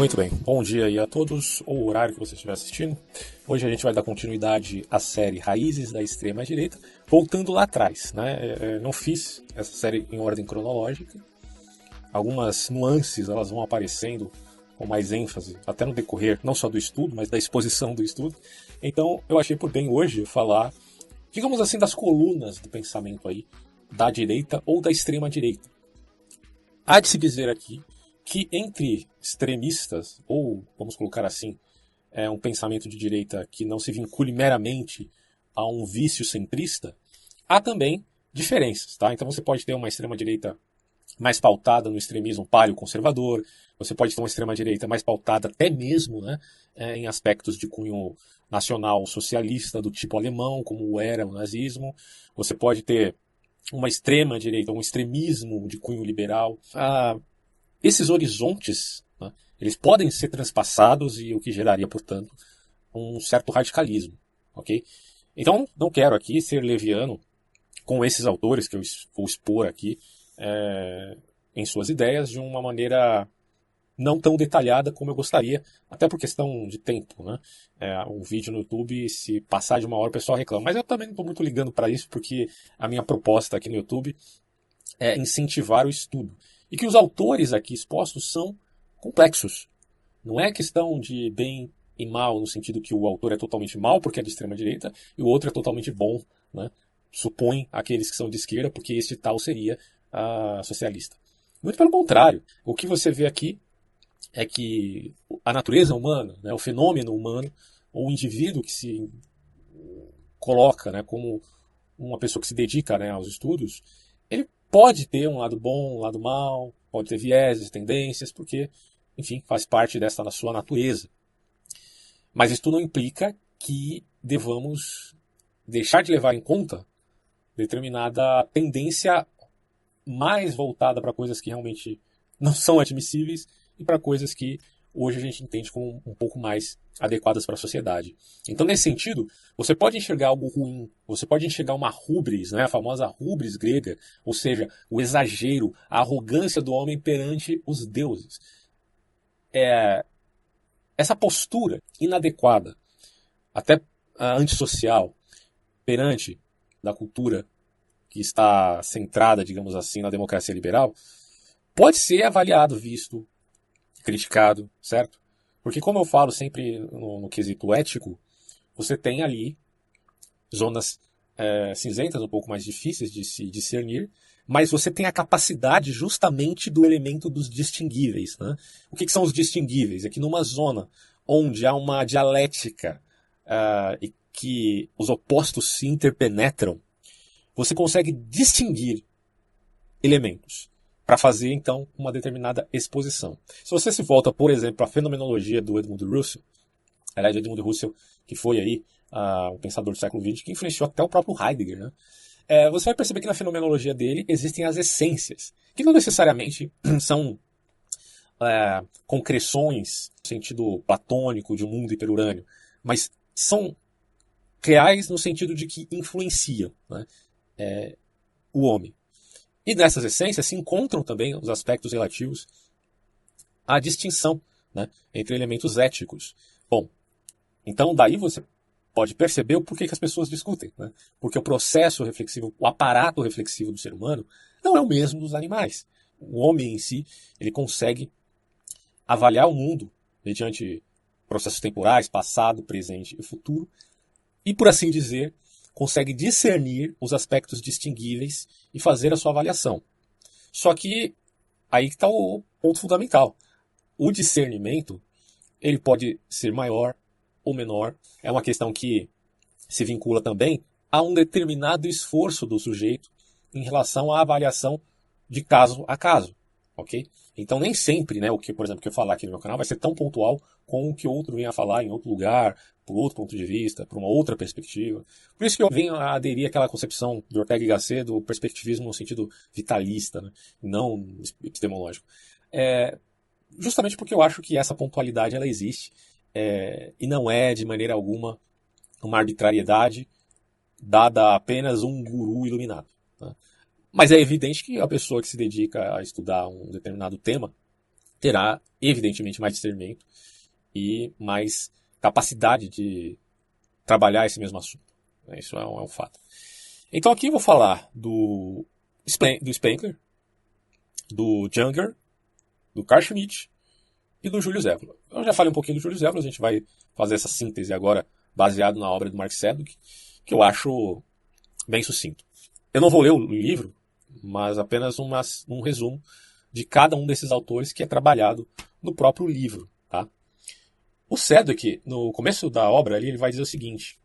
Muito bem, bom dia aí a todos, ou o horário que você estiver assistindo. Hoje a gente vai dar continuidade à série Raízes da Extrema Direita, voltando lá atrás. Né? É, é, não fiz essa série em ordem cronológica, algumas nuances elas vão aparecendo com mais ênfase, até no decorrer não só do estudo, mas da exposição do estudo. Então eu achei por bem hoje falar, digamos assim, das colunas do pensamento aí da direita ou da extrema direita. Há de se dizer aqui que entre extremistas, ou vamos colocar assim, é um pensamento de direita que não se vincule meramente a um vício centrista, há também diferenças, tá? Então você pode ter uma extrema direita mais pautada no extremismo paleo-conservador, você pode ter uma extrema direita mais pautada até mesmo né, é, em aspectos de cunho nacional socialista do tipo alemão, como era o nazismo, você pode ter uma extrema direita, um extremismo de cunho liberal. Ah, esses horizontes, né, eles podem ser transpassados e o que geraria, portanto, um certo radicalismo, ok? Então, não quero aqui ser leviano com esses autores que eu vou expor aqui é, em suas ideias de uma maneira não tão detalhada como eu gostaria, até por questão de tempo, né? É, um vídeo no YouTube, se passar de uma hora, o pessoal reclama. Mas eu também não estou muito ligando para isso, porque a minha proposta aqui no YouTube é incentivar o estudo e que os autores aqui expostos são complexos. Não é questão de bem e mal, no sentido que o autor é totalmente mal porque é de extrema direita e o outro é totalmente bom, né? supõe aqueles que são de esquerda, porque este tal seria socialista. Muito pelo contrário, o que você vê aqui é que a natureza humana, né, o fenômeno humano, ou o indivíduo que se coloca né, como uma pessoa que se dedica né, aos estudos, ele pode ter um lado bom, um lado mal, pode ter vieses, tendências, porque, enfim, faz parte dessa da sua natureza. Mas isso não implica que devamos deixar de levar em conta determinada tendência mais voltada para coisas que realmente não são admissíveis e para coisas que hoje a gente entende como um pouco mais adequadas para a sociedade. Então, nesse sentido, você pode enxergar algo ruim, você pode enxergar uma rubris, né, a famosa rubris grega, ou seja, o exagero, a arrogância do homem perante os deuses. É, essa postura inadequada, até antissocial, perante da cultura que está centrada, digamos assim, na democracia liberal, pode ser avaliado, visto, criticado, certo? Porque, como eu falo sempre no, no quesito ético, você tem ali zonas é, cinzentas, um pouco mais difíceis de se discernir, mas você tem a capacidade justamente do elemento dos distinguíveis. Né? O que, que são os distinguíveis? É que numa zona onde há uma dialética uh, e que os opostos se interpenetram, você consegue distinguir elementos para fazer então uma determinada exposição. Se você se volta, por exemplo, a fenomenologia do Edmund Russell, aliás, Edmund Russell, que foi aí uh, pensador do século XX, que influenciou até o próprio Heidegger, né? É, você vai perceber que na fenomenologia dele existem as essências, que não necessariamente são é, concreções no sentido platônico de um mundo hiperurânio, mas são reais no sentido de que influenciam né, é, o homem. E nessas essências se encontram também os aspectos relativos à distinção né, entre elementos éticos. Bom, então daí você pode perceber o porquê que as pessoas discutem. Né? Porque o processo reflexivo, o aparato reflexivo do ser humano não é o mesmo dos animais. O homem em si, ele consegue avaliar o mundo mediante processos temporais, passado, presente e futuro, e por assim dizer, consegue discernir os aspectos distinguíveis e fazer a sua avaliação. Só que aí está o ponto fundamental. O discernimento ele pode ser maior ou menor. É uma questão que se vincula também a um determinado esforço do sujeito em relação à avaliação de caso a caso, ok? Então nem sempre, né, o que, por exemplo, que eu falar aqui no meu canal vai ser tão pontual com o que outro venha falar em outro lugar, por outro ponto de vista, por uma outra perspectiva. Por isso que eu venho a aderir àquela concepção do Ortega y Gasset do perspectivismo no sentido vitalista, né? não epistemológico. É, justamente porque eu acho que essa pontualidade ela existe é, e não é de maneira alguma uma arbitrariedade dada a apenas um guru iluminado. Né? Mas é evidente que a pessoa que se dedica a estudar um determinado tema terá, evidentemente, mais discernimento e mais capacidade de trabalhar esse mesmo assunto. Isso é um, é um fato. Então aqui eu vou falar do, do Spengler, do Junger, do Carl Schmitt e do Júlio Zévola. Eu já falei um pouquinho do Júlio Zévola, a gente vai fazer essa síntese agora baseado na obra do Mark Sedgwick, que eu acho bem sucinto. Eu não vou ler o livro, mas apenas uma, um resumo de cada um desses autores que é trabalhado no próprio livro. Tá? O Sedgwick, no começo da obra, ali, ele vai dizer o seguinte: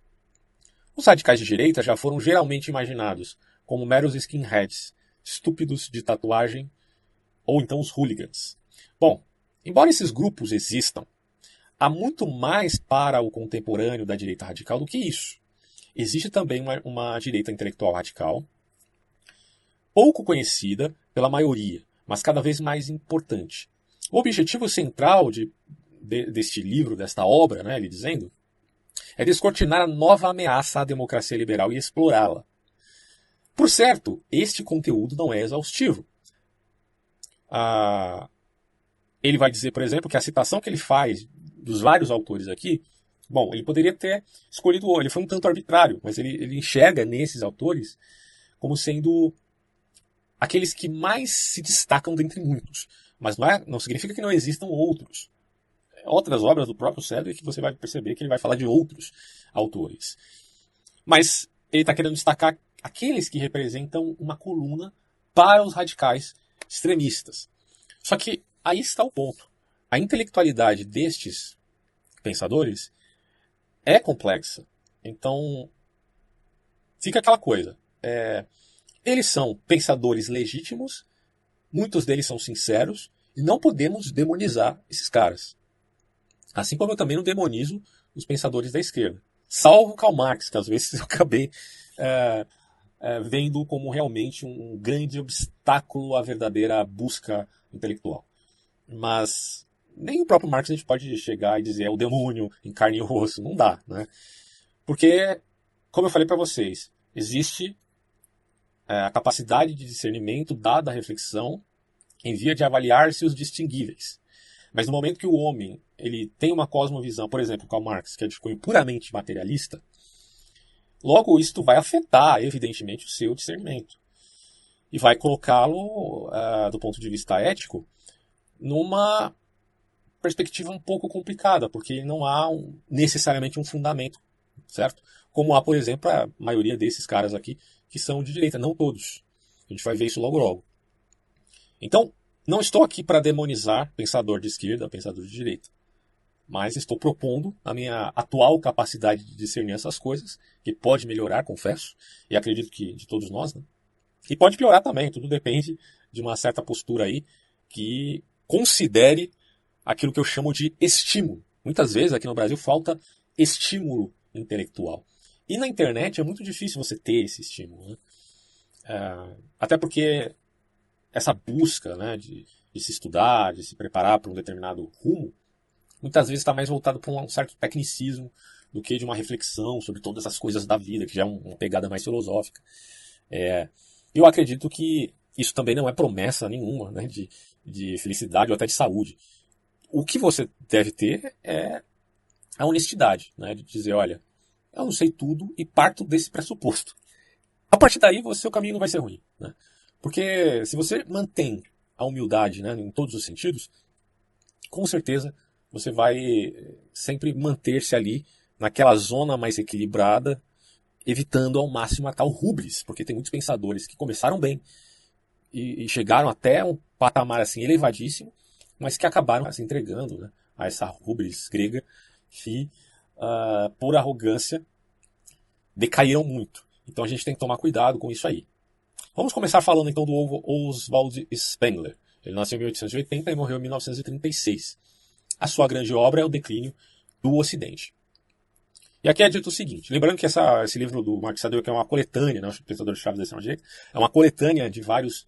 os radicais de direita já foram geralmente imaginados como meros skinheads, estúpidos de tatuagem, ou então os hooligans. Bom, embora esses grupos existam, há muito mais para o contemporâneo da direita radical do que isso. Existe também uma, uma direita intelectual radical, pouco conhecida pela maioria, mas cada vez mais importante. O objetivo central de, de, deste livro, desta obra, né, ele dizendo, é descortinar a nova ameaça à democracia liberal e explorá-la. Por certo, este conteúdo não é exaustivo. Ah, ele vai dizer, por exemplo, que a citação que ele faz dos vários autores aqui, bom, ele poderia ter escolhido, ele foi um tanto arbitrário, mas ele, ele enxerga nesses autores como sendo aqueles que mais se destacam dentre muitos. Mas não, é, não significa que não existam outros. Outras obras do próprio Sedgwick que você vai perceber que ele vai falar de outros autores. Mas ele está querendo destacar aqueles que representam uma coluna para os radicais extremistas. Só que aí está o ponto. A intelectualidade destes pensadores é complexa. Então, fica aquela coisa. É, eles são pensadores legítimos, muitos deles são sinceros, e não podemos demonizar esses caras. Assim como eu também não demonizo os pensadores da esquerda. Salvo Karl Marx, que às vezes eu acabei é, é, vendo como realmente um grande obstáculo à verdadeira busca intelectual. Mas nem o próprio Marx a gente pode chegar e dizer é o demônio em carne e osso. Não dá, né? Porque, como eu falei para vocês, existe a capacidade de discernimento dada à reflexão em via de avaliar-se os distinguíveis. Mas no momento que o homem ele tem uma cosmovisão, por exemplo, Karl Marx, que é de cunho puramente materialista, Logo, isto vai afetar, evidentemente, o seu discernimento. E vai colocá-lo, uh, do ponto de vista ético, numa perspectiva um pouco complicada, porque não há um, necessariamente um fundamento, certo? Como há, por exemplo, a maioria desses caras aqui que são de direita, não todos. A gente vai ver isso logo logo. Então, não estou aqui para demonizar pensador de esquerda, pensador de direita mas estou propondo a minha atual capacidade de discernir essas coisas, que pode melhorar, confesso, e acredito que de todos nós, né? E pode piorar também, tudo depende de uma certa postura aí que considere aquilo que eu chamo de estímulo. Muitas vezes aqui no Brasil falta estímulo intelectual. E na internet é muito difícil você ter esse estímulo. Né? É, até porque essa busca né, de, de se estudar, de se preparar para um determinado rumo, muitas vezes está mais voltado para um certo tecnicismo do que de uma reflexão sobre todas as coisas da vida, que já é uma pegada mais filosófica. É, eu acredito que isso também não é promessa nenhuma né, de, de felicidade ou até de saúde. O que você deve ter é a honestidade, né, de dizer, olha, eu não sei tudo e parto desse pressuposto. A partir daí, o seu caminho não vai ser ruim. Né? Porque se você mantém a humildade né, em todos os sentidos, com certeza você vai sempre manter-se ali naquela zona mais equilibrada, evitando ao máximo a tal rubris, porque tem muitos pensadores que começaram bem e, e chegaram até um patamar assim elevadíssimo, mas que acabaram se entregando né, a essa rubris grega que, uh, por arrogância, decaíram muito. Então a gente tem que tomar cuidado com isso aí. Vamos começar falando então do Oswald Spengler. Ele nasceu em 1880 e morreu em 1936. A sua grande obra é o declínio do Ocidente. E aqui é dito o seguinte, lembrando que essa, esse livro do Marx Sadowski é uma coletânea, né, o pensador chaves da direita, é uma coletânea de vários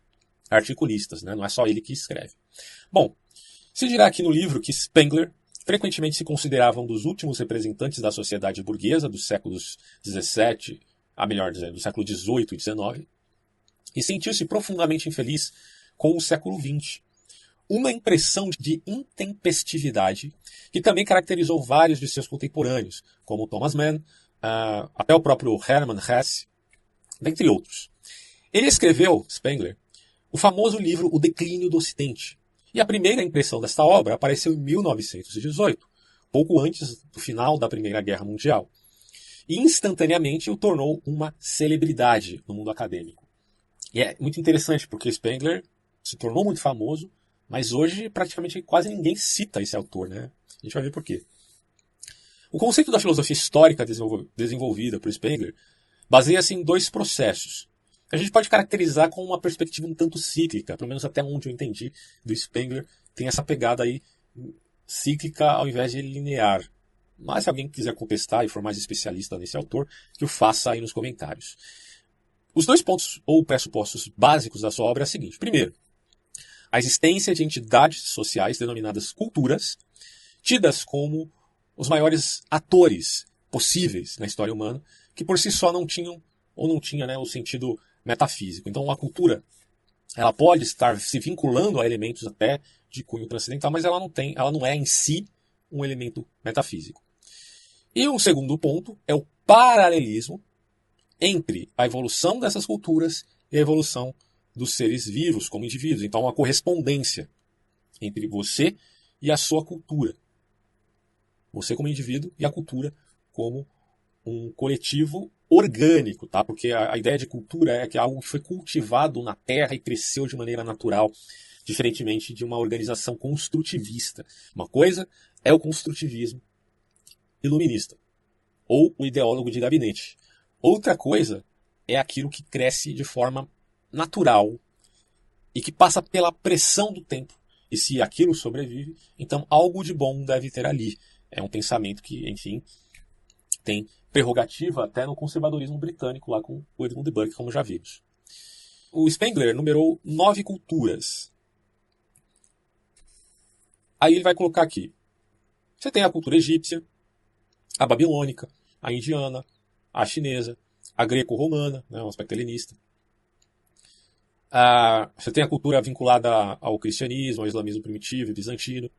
articulistas, né, não é só ele que escreve. Bom, se dirá aqui no livro que Spengler frequentemente se considerava um dos últimos representantes da sociedade burguesa dos séculos XVII, a melhor dizendo, do século XVIII e XIX, e sentiu-se profundamente infeliz com o século XX, uma impressão de intempestividade que também caracterizou vários de seus contemporâneos, como Thomas Mann, uh, até o próprio Hermann Hesse, dentre outros. Ele escreveu, Spengler, o famoso livro O Declínio do Ocidente. E a primeira impressão desta obra apareceu em 1918, pouco antes do final da Primeira Guerra Mundial. E instantaneamente o tornou uma celebridade no mundo acadêmico. E é muito interessante porque Spengler se tornou muito famoso, mas hoje praticamente quase ninguém cita esse autor, né? A gente vai ver por quê. O conceito da filosofia histórica desenvolvida por Spengler baseia-se em dois processos. A gente pode caracterizar com uma perspectiva um tanto cíclica, pelo menos até onde eu entendi do Spengler, tem essa pegada aí cíclica ao invés de linear. Mas se alguém quiser contestar e for mais especialista nesse autor, que o faça aí nos comentários. Os dois pontos ou pressupostos básicos da sua obra é o seguinte: primeiro, a existência de entidades sociais denominadas culturas, tidas como os maiores atores possíveis na história humana, que por si só não tinham ou não tinha né, o sentido metafísico. Então, a cultura ela pode estar se vinculando a elementos até de cunho transcendental, mas ela não tem, ela não é em si um elemento metafísico. E um segundo ponto é o paralelismo entre a evolução dessas culturas e a evolução dos seres vivos como indivíduos. Então, uma correspondência entre você e a sua cultura. Você como indivíduo e a cultura como um coletivo orgânico, tá? Porque a, a, ideia de cultura é que algo que foi cultivado na terra e cresceu de maneira natural, diferentemente de uma organização construtivista. Uma coisa é o construtivismo iluminista ou o ideólogo de gabinete. Outra coisa é aquilo que cresce de forma natural e que passa pela pressão do tempo. E se aquilo sobrevive, então algo de bom deve ter ali. É um pensamento que, enfim, tem prerrogativa até no conservadorismo britânico, lá com o Edmund Burke, como já vimos. O Spengler numerou nove culturas. Aí ele vai colocar aqui. Você tem a cultura egípcia, a babilônica, a indiana, a chinesa, a greco-romana, né, um aspecto helenista. Ah, você tem a cultura vinculada ao cristianismo, ao islamismo primitivo, bizantino.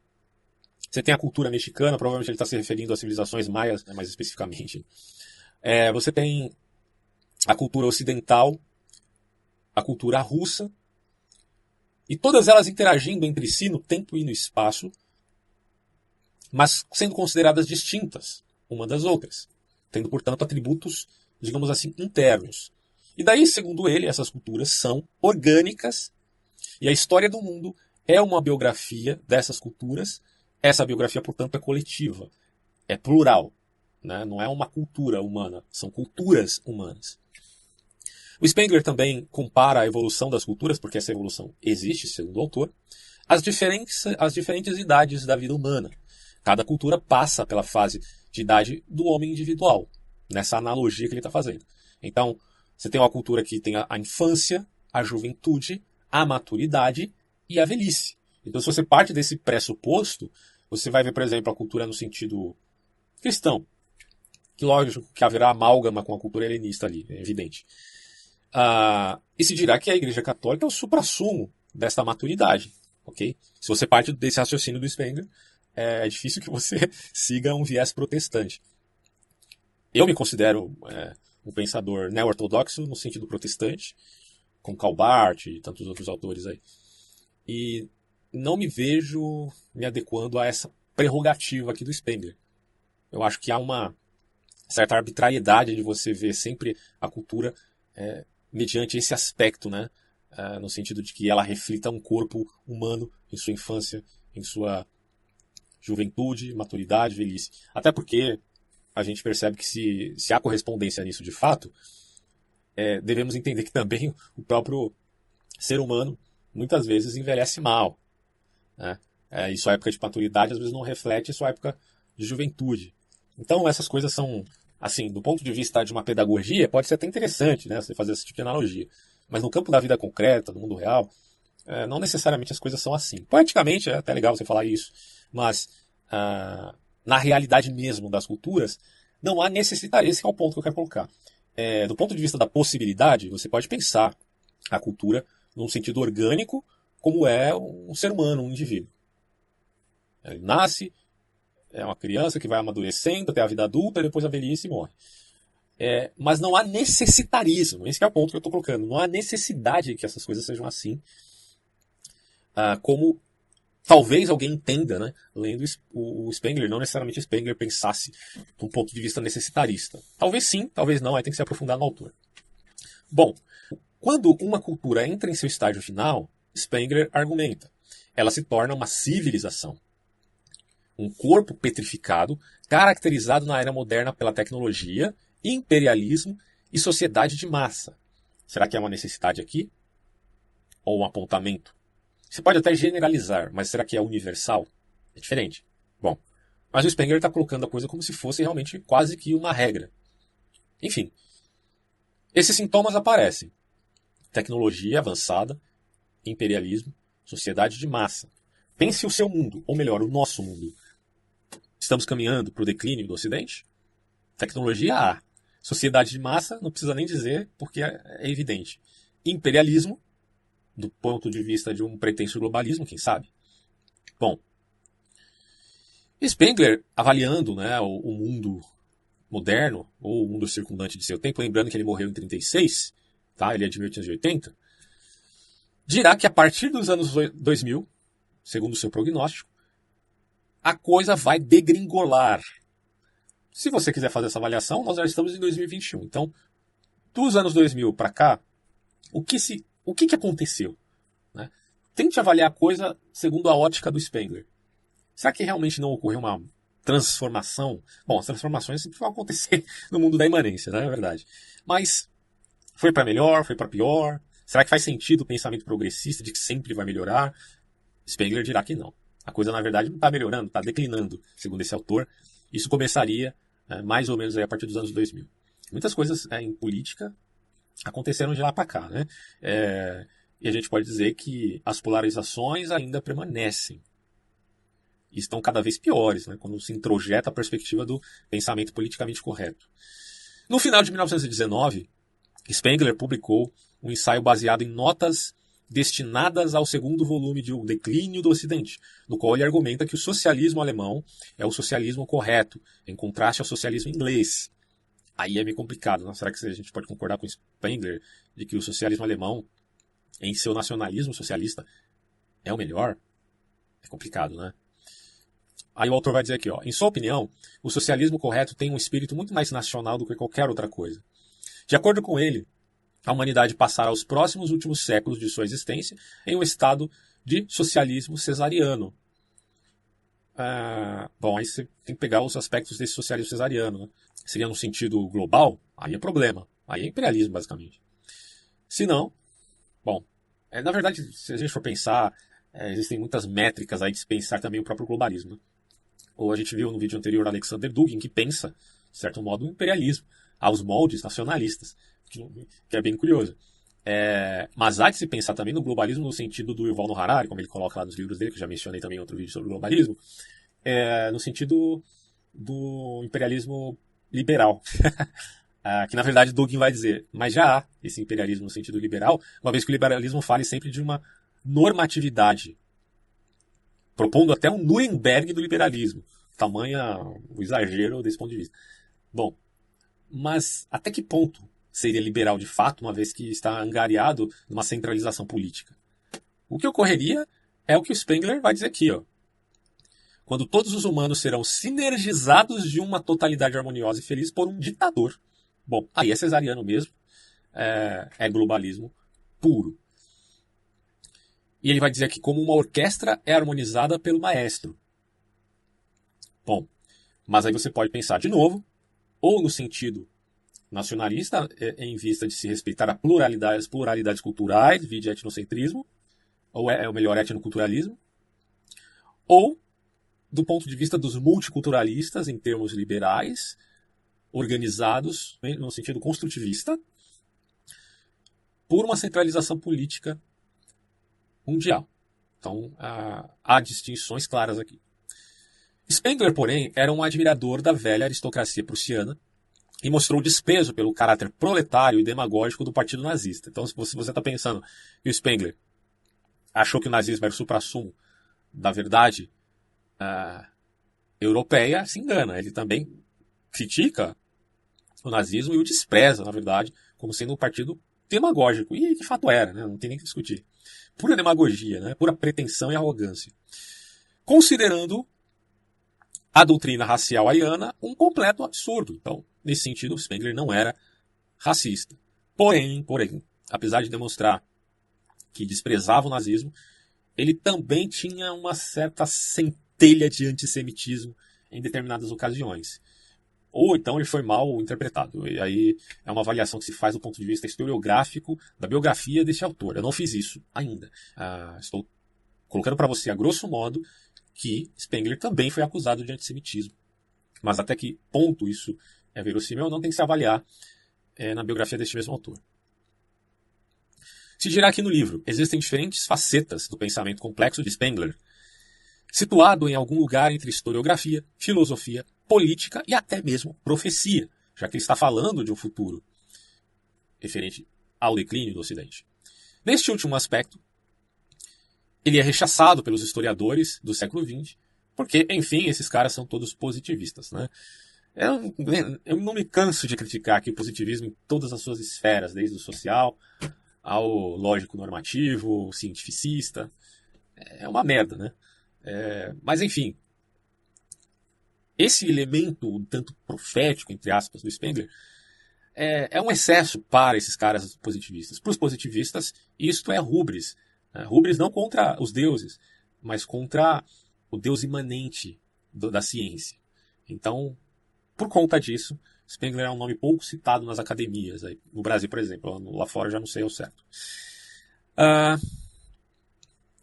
Você tem a cultura mexicana, provavelmente ele está se referindo às civilizações maias, né, mais especificamente. É, você tem a cultura ocidental, a cultura russa, e todas elas interagindo entre si no tempo e no espaço, mas sendo consideradas distintas uma das outras, tendo, portanto, atributos, digamos assim, internos. E daí, segundo ele, essas culturas são orgânicas, e a história do mundo é uma biografia dessas culturas essa biografia, portanto, é coletiva, é plural, né? não é uma cultura humana, são culturas humanas. O Spengler também compara a evolução das culturas, porque essa evolução existe, segundo o autor, às diferentes, diferentes idades da vida humana. Cada cultura passa pela fase de idade do homem individual, nessa analogia que ele está fazendo. Então, você tem uma cultura que tem a infância, a juventude, a maturidade e a velhice. Então, se você parte desse pressuposto, você vai ver, por exemplo, a cultura no sentido cristão, que lógico que haverá amálgama com a cultura helenista ali, é evidente. Ah, e se dirá que a Igreja Católica é o suprassumo desta maturidade, ok? Se você parte desse raciocínio do Spengler, é difícil que você siga um viés protestante. Eu me considero é, um pensador neo-ortodoxo no sentido protestante, com Calbart e tantos outros autores aí. E não me vejo me adequando a essa prerrogativa aqui do Spengler. Eu acho que há uma certa arbitrariedade de você ver sempre a cultura é, mediante esse aspecto, né? É, no sentido de que ela reflita um corpo humano em sua infância, em sua juventude, maturidade, velhice. Até porque a gente percebe que se, se há correspondência nisso de fato, é, devemos entender que também o próprio ser humano muitas vezes envelhece mal. Né? É, e sua época de maturidade às vezes não reflete sua época de juventude. Então essas coisas são, assim, do ponto de vista de uma pedagogia, pode ser até interessante, né, você fazer esse tipo de analogia. Mas no campo da vida concreta, do mundo real, é, não necessariamente as coisas são assim. Poeticamente é até legal você falar isso, mas ah, na realidade mesmo das culturas, não há necessidade. Esse é o ponto que eu quero colocar. É, do ponto de vista da possibilidade, você pode pensar a cultura num sentido orgânico como é um ser humano, um indivíduo. Ele nasce, é uma criança que vai amadurecendo até a vida adulta, depois a velhice morre. É, mas não há necessitarismo, esse é o ponto que eu estou colocando. Não há necessidade que essas coisas sejam assim, ah, como talvez alguém entenda, né, lendo o Spengler, não necessariamente Spengler pensasse de um ponto de vista necessitarista. Talvez sim, talvez não, aí tem que se aprofundar no autor. Bom, quando uma cultura entra em seu estágio final, Spengler argumenta, ela se torna uma civilização. Um corpo petrificado, caracterizado na era moderna pela tecnologia, imperialismo e sociedade de massa. Será que é uma necessidade aqui? Ou um apontamento? Você pode até generalizar, mas será que é universal? É diferente. Bom, mas o Spengler está colocando a coisa como se fosse realmente quase que uma regra. Enfim, esses sintomas aparecem: tecnologia avançada, imperialismo, sociedade de massa. Pense o seu mundo, ou melhor, o nosso mundo. Estamos caminhando para o declínio do Ocidente? Tecnologia há. Sociedade de massa, não precisa nem dizer, porque é, é evidente. Imperialismo, do ponto de vista de um pretenso globalismo, quem sabe? Bom, Spengler, avaliando né, o, o, mundo moderno, ou o mundo circundante de seu tempo, lembrando que ele morreu em 36, tá? ele é de 1880, dirá que a partir dos anos 2000, segundo o seu prognóstico, a coisa vai degringolar. Se você quiser fazer essa avaliação, nós já estamos em 2021. Então, dos anos 2000 para cá, o que se o que, que aconteceu? Né? Tente avaliar a coisa segundo a ótica do Spengler. Será que realmente não ocorreu uma transformação? Bom, as transformações sempre vão acontecer no mundo da imanência, né? é verdade. Mas foi para melhor, foi para pior? Será que faz sentido o pensamento progressista de que sempre vai melhorar? Spengler dirá que não. A coisa, na verdade, não está melhorando, está declinando, segundo esse autor. Isso começaria é, mais ou menos a partir dos anos 2000. Muitas coisas é, em política aconteceram de lá para cá. Né? É, e a gente pode dizer que as polarizações ainda permanecem. E estão cada vez piores, né, quando se introjeta a perspectiva do pensamento politicamente correto. No final de 1919, Spengler publicou um ensaio baseado em notas destinadas ao segundo volume de O Declínio do Ocidente, no qual ele argumenta que o socialismo alemão é o socialismo correto, em contraste ao socialismo inglês. Aí é meio complicado. Não? Será que a gente pode concordar com Spengler de que o socialismo alemão, em seu nacionalismo socialista, é o melhor? É complicado, né? Aí o autor vai dizer aqui, ó, em sua opinião, o socialismo correto tem um espírito muito mais nacional do que qualquer outra coisa. De acordo com ele, a humanidade passará os próximos últimos séculos de sua existência em um estado de socialismo cesariano. Ah, bom, aí você tem que pegar os aspectos desse socialismo cesariano. Né? seria no sentido global, aí é problema. Aí é imperialismo, basicamente. Se não, bom, é, na verdade, se a gente for pensar, é, existem muitas métricas aí de se pensar também o próprio globalismo. Né? Ou a gente viu no vídeo anterior Alexander Dugin, que pensa, de certo modo, o imperialismo aos moldes nacionalistas, que, é bem curioso. É, mas há de se pensar também no globalismo no sentido do Yuval Noah Harari, como ele coloca lá nos livros dele, que eu já mencionei também em outro vídeo sobre globalismo, é, no sentido do imperialismo liberal. ah, que na verdade Dugin vai dizer, mas já há esse imperialismo no sentido liberal, uma vez que o liberalismo fale sempre de uma normatividade, propondo até um Nuremberg do liberalismo. Tamanha o exagero desse ponto de vista. Bom, mas até que ponto seria liberal de fato, uma vez que está angariado numa centralização política? O que ocorreria é o que o Spengler vai dizer aqui, ó quando todos os humanos serão sinergizados de uma totalidade harmoniosa e feliz por um ditador. Bom, aí é cesariano mesmo, é, é globalismo puro. E ele vai dizer aqui como uma orquestra é harmonizada pelo maestro. Bom, mas aí você pode pensar de novo, ou no sentido nacionalista, é, em vista de se respeitar a pluralidade, as pluralidades culturais, vide etnocentrismo, ou é, é o melhor etnoculturalismo, ou do ponto de vista dos multiculturalistas, em termos liberais, organizados né, no sentido construtivista, por uma centralização política mundial. Então, há distinções claras aqui. Spengler, porém, era um admirador da velha aristocracia prussiana e mostrou desprezo pelo caráter proletário e demagógico do partido nazista. Então, se você está pensando que o Spengler achou que o nazismo era o supra-sumo da verdade uh, europeia, se engana. Ele também critica o nazismo e o despreza, na verdade, como sendo um partido demagógico. E de fato era, né? não tem nem que discutir. Pura demagogia, né? pura pretensão e arrogância. Considerando a doutrina racial ariana um completo absurdo. Então, nesse sentido, Spengler não era racista. Porém, porém, apesar de demonstrar que desprezava o nazismo, ele também tinha uma certa centelha de antissemitismo em determinadas ocasiões. Ou então ele foi mal interpretado. E aí é uma avaliação que se faz do ponto de vista historiográfico da biografia desse autor. Eu não fiz isso ainda. Ah, estou colocando para você, a grosso modo, que Spengler também foi acusado de antissemitismo. Mas até que ponto isso é verossímil não tem que se avaliar é, na biografia deste mesmo autor. Se girar aqui no livro, existem diferentes facetas do pensamento complexo de Spengler, situado em algum lugar entre historiografia, filosofia, política e até mesmo profecia, já que ele está falando de um futuro referente ao declínio do Ocidente. Neste último aspecto, ele é rechaçado pelos historiadores do século XX, porque, enfim, esses caras são todos positivistas. Né? Eu, eu não me canso de criticar aqui o positivismo em todas as suas esferas, desde o social ao lógico normativo, cientificista. É uma merda, né? É, mas enfim, esse elemento tanto profético, entre aspas, do Spengler, é, é um excesso para esses caras positivistas. Para os positivistas, isto é rubris. Né? Rubris não contra os deuses, mas contra o deus imanente do, da ciência. Então, por conta disso, Spengler é um nome pouco citado nas academias. Aí, no Brasil, por exemplo. Lá fora já não sei ao certo. Uh,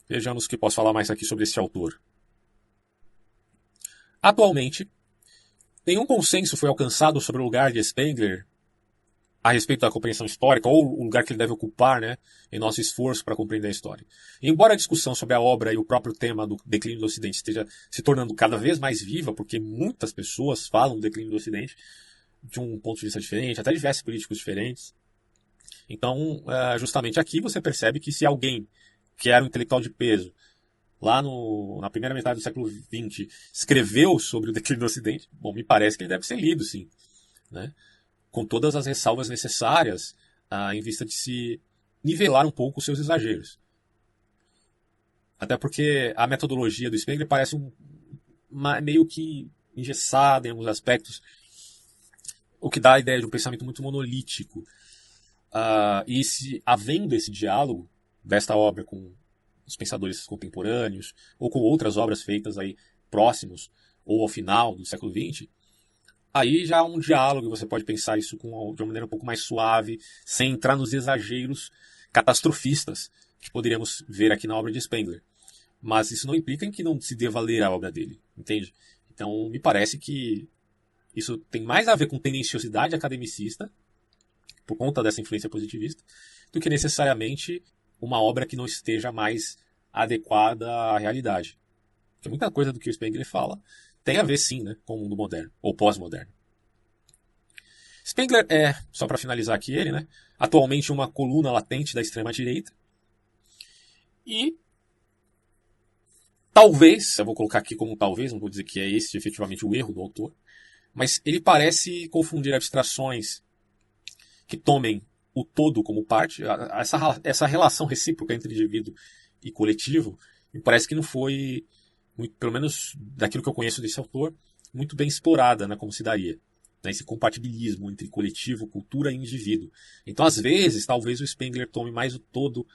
vejamos o que posso falar mais aqui sobre esse autor. Atualmente, nenhum consenso foi alcançado sobre o lugar de Spengler a respeito da compreensão histórica, ou o lugar que ele deve ocupar né, em nosso esforço para compreender a história. Embora a discussão sobre a obra e o próprio tema do declínio do Ocidente esteja se tornando cada vez mais viva, porque muitas pessoas falam do declínio do Ocidente de um ponto de vista diferente, até diversos políticos diferentes. Então, é, justamente aqui você percebe que se alguém que era um intelectual de peso lá no, na primeira metade do século XX, escreveu sobre o declínio do Ocidente, bom, me parece que ele deve ser lido, sim. Né? Com todas as ressalvas necessárias ah, em vista de se nivelar um pouco os seus exageros. Até porque a metodologia do Spengler parece um, uma, meio que engessada em alguns aspectos, o que dá a ideia de um pensamento muito monolítico. Uh, e se havendo esse diálogo desta obra com os pensadores contemporâneos, ou com outras obras feitas aí próximos ou ao final do século XX, aí já há um diálogo, você pode pensar isso com, de uma maneira um pouco mais suave, sem entrar nos exageros catastrofistas que poderíamos ver aqui na obra de Spengler. Mas isso não implica em que não se deva ler a obra dele, entende? Então, me parece que isso tem mais a ver com tendenciosidade academicista, por conta dessa influência positivista, do que necessariamente uma obra que não esteja mais adequada à realidade. Porque muita coisa do que o Spengler fala tem a ver, sim, né, com o mundo moderno, ou pós-moderno. Spengler é, só para finalizar aqui ele, né, atualmente uma coluna latente da extrema-direita. E talvez, eu vou colocar aqui como talvez, não vou dizer que é esse efetivamente o erro do autor, mas ele parece confundir abstrações que tomem o todo como parte, essa, essa relação recíproca entre indivíduo e coletivo, me parece que não foi, muito, pelo menos daquilo que eu conheço desse autor, muito bem explorada né, como se daria. Né, esse compatibilismo entre coletivo, cultura e indivíduo. Então, às vezes, talvez o Spengler tome mais o todo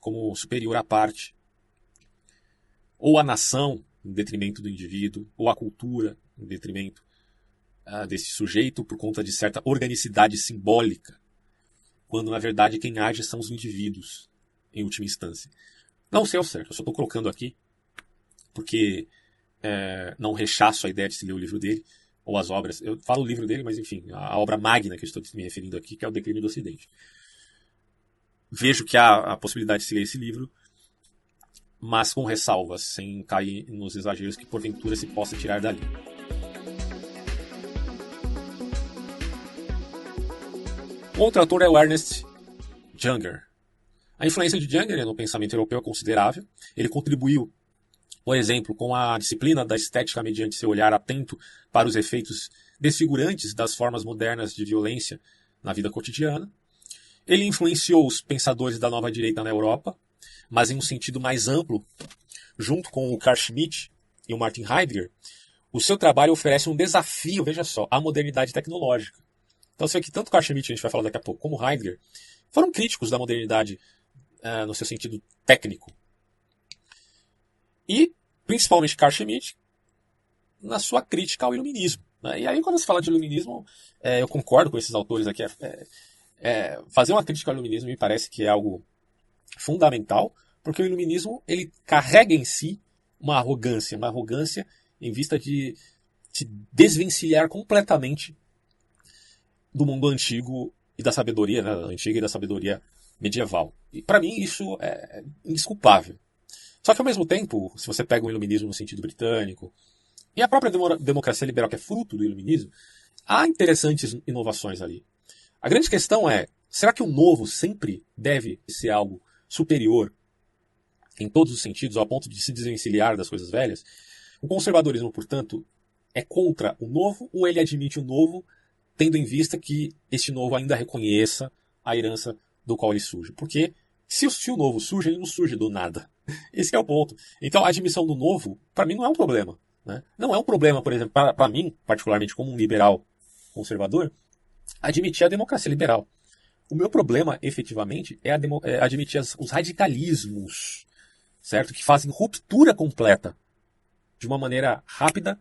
como superior à parte. Ou a nação em detrimento do indivíduo, ou a cultura em detrimento uh, desse sujeito por conta de certa organicidade simbólica quando na verdade quem age são os indivíduos, em última instância. Não sei ao certo, eu só estou colocando aqui porque é, não rechaço a ideia de se ler o livro dele ou as obras. Eu falo o livro dele, mas enfim, a obra magna que eu estou me referindo aqui, que é o Declínio do Ocidente. Vejo que há a possibilidade de se ler esse livro, mas com ressalvas, sem cair nos exageros que porventura se possa tirar dali. Outro autor é o Ernest Junger. A influência de Jünger no pensamento europeu é considerável. Ele contribuiu, por exemplo, com a disciplina da estética mediante seu olhar atento para os efeitos desfigurantes das formas modernas de violência na vida cotidiana. Ele influenciou os pensadores da nova direita na Europa, mas em um sentido mais amplo, junto com o Carl Schmitt e o Martin Heidegger, o seu trabalho oferece um desafio, veja só, à modernidade tecnológica. Então você que tanto Carl Schmitt, a gente vai falar daqui a pouco, como Heidegger, foram críticos da modernidade uh, no seu sentido técnico. E, principalmente Carl Schmitt, na sua crítica ao iluminismo. Né? E aí, quando se fala de iluminismo, é, eu concordo com esses autores aqui. É, é, fazer uma crítica ao iluminismo me parece que é algo fundamental, porque o iluminismo ele carrega em si uma arrogância, uma arrogância em vista de te desvencilhar completamente do mundo antigo e da sabedoria, né, antiga e da sabedoria medieval. E para mim isso é indesculpável. Só que ao mesmo tempo, se você pega o iluminismo no sentido britânico, e a própria democracia liberal, que é fruto do iluminismo, há interessantes inovações ali. A grande questão é: será que o novo sempre deve ser algo superior em todos os sentidos, ao ponto de se desvencilhar das coisas velhas? O conservadorismo, portanto, é contra o novo ou ele admite o novo, tendo em vista que este novo ainda reconheça a herança do qual ele surge? Porque se o novo surge, ele não surge do nada. Esse é o ponto. Então, a admissão do novo, para mim, não é um problema. Né? Não é um problema, por exemplo, para mim, particularmente como um liberal conservador, admitir a democracia liberal. O meu problema, efetivamente, é, é admitir as, os radicalismos, certo? Que fazem ruptura completa, de uma maneira rápida,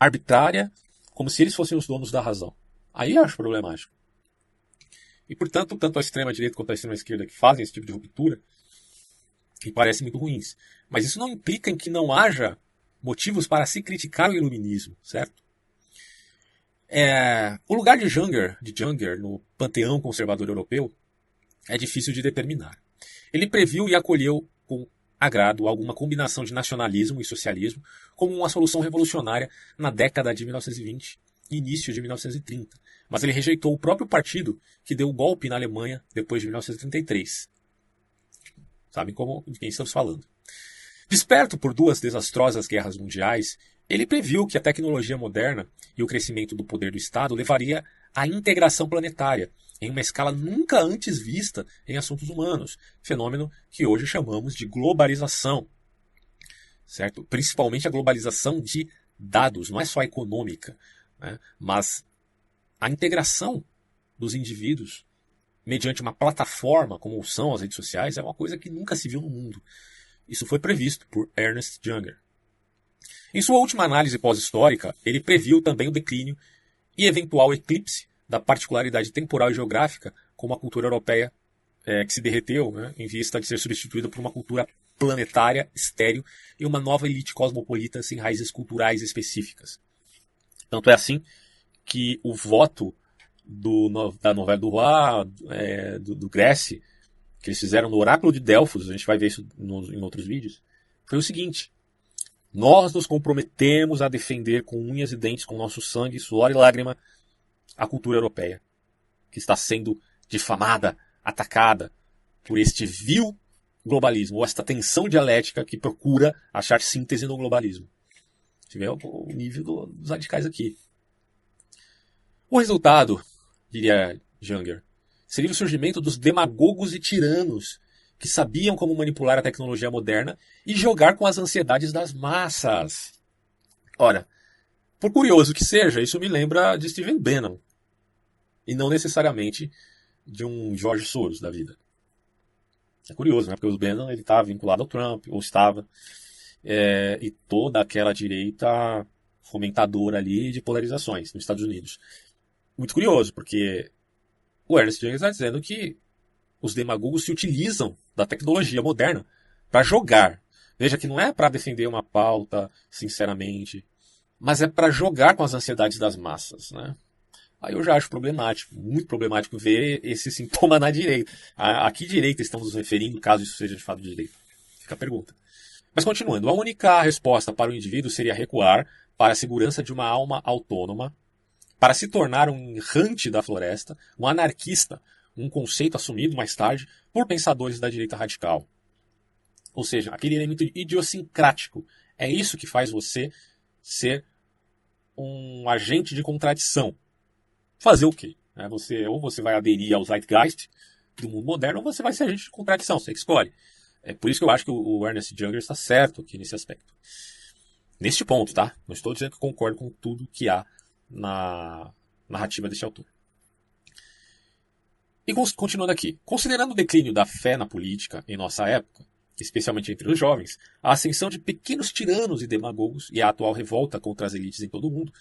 arbitrária, como se eles fossem os donos da razão. Aí eu acho problemático. E, portanto, tanto a extrema-direita quanto a extrema-esquerda que fazem esse tipo de ruptura, me parecem muito ruins. Mas isso não implica em que não haja motivos para se criticar o iluminismo, certo? É, o lugar de Junger, de Junger no panteão conservador europeu é difícil de determinar. Ele previu e acolheu com agrado alguma combinação de nacionalismo e socialismo como uma solução revolucionária na década de 1920 e início de 1930, mas ele rejeitou o próprio partido que deu o golpe na Alemanha depois de 1933. Sabem como, de quem estamos falando. Desperto por duas desastrosas guerras mundiais, ele previu que a tecnologia moderna e o crescimento do poder do Estado levaria à integração planetária, em uma escala nunca antes vista em assuntos humanos, fenômeno que hoje chamamos de globalização. Certo? Principalmente a globalização de dados, não é só econômica, né? mas a integração dos indivíduos mediante uma plataforma como são as redes sociais é uma coisa que nunca se viu no mundo. Isso foi previsto por Ernest Junger. Em sua última análise pós-histórica, ele previu também o declínio e eventual eclipse da particularidade temporal e geográfica como a cultura europeia é, que se derreteu né, em vista de ser substituída por uma cultura planetária, estéril e uma nova elite cosmopolita sem raízes culturais específicas. Tanto é assim que o voto do, da novela do Roy, é, do, do Grécia, que eles fizeram no Oráculo de Delfos, a gente vai ver isso no, em outros vídeos, foi o seguinte: nós nos comprometemos a defender com unhas e dentes, com nosso sangue, suor e lágrima, a cultura europeia, que está sendo difamada, atacada por este vil globalismo, ou esta tensão dialética que procura achar síntese no globalismo. Você vê o nível do, dos radicais aqui. O resultado, diria Junger, seria o surgimento dos demagogos e tiranos que sabiam como manipular a tecnologia moderna e jogar com as ansiedades das massas. Ora, por curioso que seja, isso me lembra de Steven Bannon e não necessariamente de um George Soros da vida. É curioso, né? Porque o Bannon ele estava vinculado ao Trump, ou estava, é, e toda aquela direita fomentadora ali de polarizações nos Estados Unidos. Muito curioso, porque o Ernest Jennings está dizendo que os demagogos se utilizam da tecnologia moderna para jogar. Veja que não é para defender uma pauta, sinceramente, mas é para jogar com as ansiedades das massas, né? Aí eu já acho problemático, muito problemático ver esse sintoma na direita. A, a que direita estamos nos referindo, caso isso seja de fato de direita? Fica a pergunta. Mas continuando, a única resposta para o indivíduo seria recuar para a segurança de uma alma autônoma, para se tornar um errante da floresta, um anarquista, um conceito assumido mais tarde por pensadores da direita radical. Ou seja, aquele elemento idiosincrático. É isso que faz você ser um agente de contradição. Fazer o quê? É, você, ou você vai aderir ao zeitgeist do mundo moderno, ou você vai ser agente de contradição, você escolhe. É por isso que eu acho que o Ernest Junger está certo aqui nesse aspecto. Neste ponto, tá? Não estou dizendo que concordo com tudo que há na narrativa deste autor. E continuando aqui, considerando o declínio da fé na política em nossa época, especialmente entre os jovens, a ascensão de pequenos tiranos e demagogos e a atual revolta contra as elites em todo o mundo